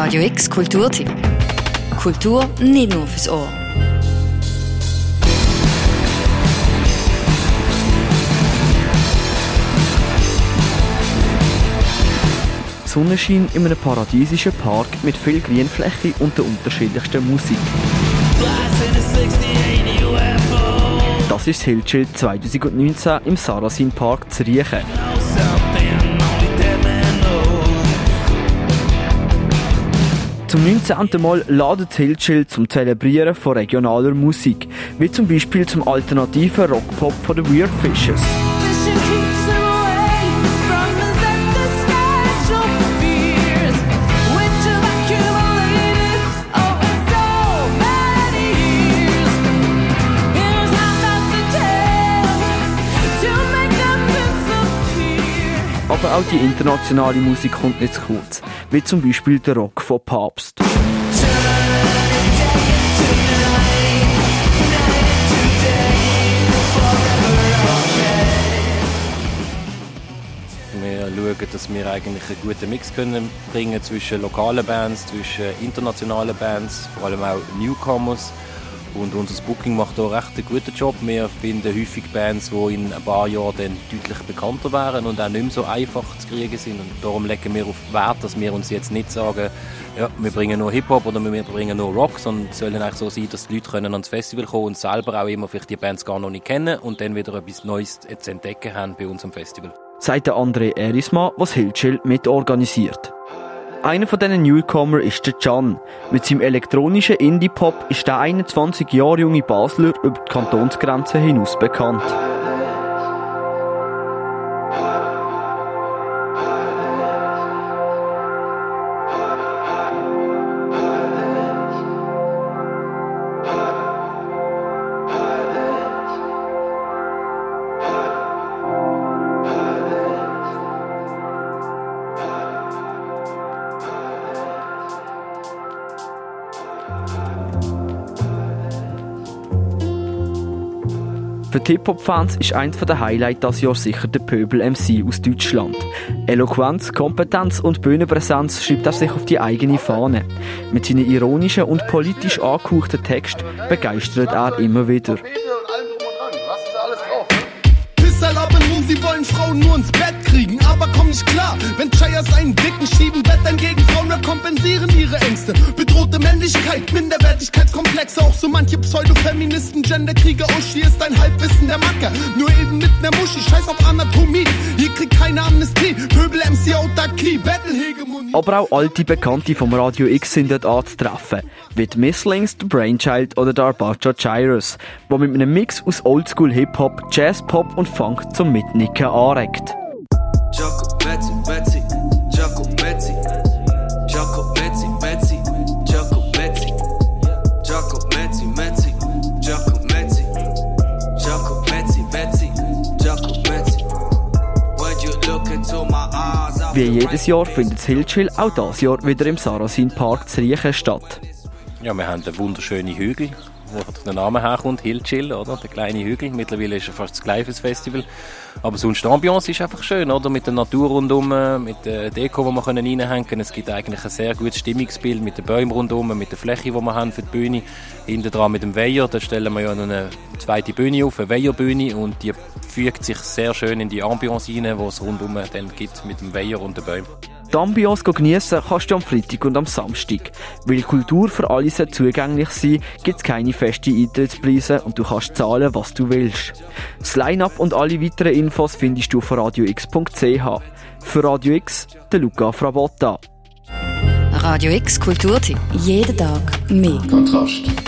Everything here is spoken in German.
Radio X Kulturtipp. Kultur nicht nur fürs Ohr. Sonnenschein in einem paradiesischen Park mit viel Grünfläche und der unterschiedlichsten Musik. Das ist das Hillchill 2019 im Sarasin Park zu Riechen. Zum 19. Mal ladet Hillchill zum Zelebrieren von regionaler Musik, wie zum Beispiel zum alternativen Rockpop von den Weird Fishes. Aber auch die internationale Musik kommt nicht zu kurz, wie zum Beispiel der Rock von Papst. Wir schauen, dass wir eigentlich einen guten Mix können bringen zwischen lokalen Bands, zwischen internationalen Bands, vor allem auch Newcomers. Und unser Booking macht hier recht einen guten Job. Wir finden häufig Bands, die in ein paar Jahren dann deutlich bekannter wären und auch nicht mehr so einfach zu kriegen sind. Und darum legen wir auf Wert, dass wir uns jetzt nicht sagen, ja, wir bringen nur Hip-Hop oder wir bringen nur Rock, sondern es soll eigentlich so sein, dass die Leute können ans Festival kommen und selber auch immer vielleicht die Bands gar noch nicht kennen und dann wieder etwas Neues zu entdecken haben bei unserem Festival. Sagt der André Erisma, was Hillchill mitorganisiert. Einer von diesen Newcomer ist der Can. Mit seinem elektronischen Indie-Pop ist der 21 Jahre junge Basler über die Kantonsgrenzen hinaus bekannt. Für Hip-Hop-Fans ist eins der Highlights das Jahr sicher der Pöbel MC aus Deutschland. Eloquenz, Kompetenz und Bühnenpräsenz schreibt er sich auf die eigene Fahne. Mit seinen ironischen und politisch angehauchten Texten begeistert er immer wieder. Sie wollen Frauen nur ins Bett kriegen, aber komm nicht klar. Wenn Chayas einen Dicken schieben, Wettern gegen Frauen, kompensieren. Männlichkeit, Minderwertigkeitskomplexe, auch so manche Pseudofeministen, Genderkrieger, Uschi ist ein Halbwissen der Macker. Nur eben mit ner Muschi, scheiß auf Anatomie. Hier kriegt keine Amnestie, Pöbel MC Autarkie, Battlehegemonie. Aber auch alte Bekannte vom Radio X sind dort anzutreffen, wie die Misslings, der Brainchild oder der Arbacha Gyrus, wo mit einem Mix aus Oldschool Hip-Hop, Jazz, Pop und Funk zum Mitnicken anregt. Wie jedes Jahr findet das Hillchill auch dieses Jahr wieder im Sarasin Park zu Riechen statt. Ja, wir haben einen wunderschönen Hügel, wo der Name herkommt, Hill Chill, oder? Der kleine Hügel. Mittlerweile ist er fast das gleiche Festival. Aber sonst die Ambiance ist einfach schön, oder? Mit der Natur rundum, mit der Deko, die wir reinhängen können. Es gibt eigentlich ein sehr gutes Stimmungsbild mit den Bäumen rundum, mit der Fläche, die wir haben für die Bühne. Hinten dran mit dem Weiher, da stellen wir ja noch eine zweite Bühne auf, eine Weiherbühne, und die fügt sich sehr schön in die Ambiance rein, die es rundum dann gibt mit dem Weiher und den Bäumen. Die Ambiance geniessen kannst du am Freitag und am Samstag. Weil Kultur für alle sehr zugänglich sein gibt es keine festen Eintrittspreise und du kannst zahlen, was du willst. Das Line-Up und alle weiteren Infos findest du auf radiox.ch. Für Radio X, der Luca Frabotta. Radio X Kulturtipp. Jeden Tag mehr. Kontrast.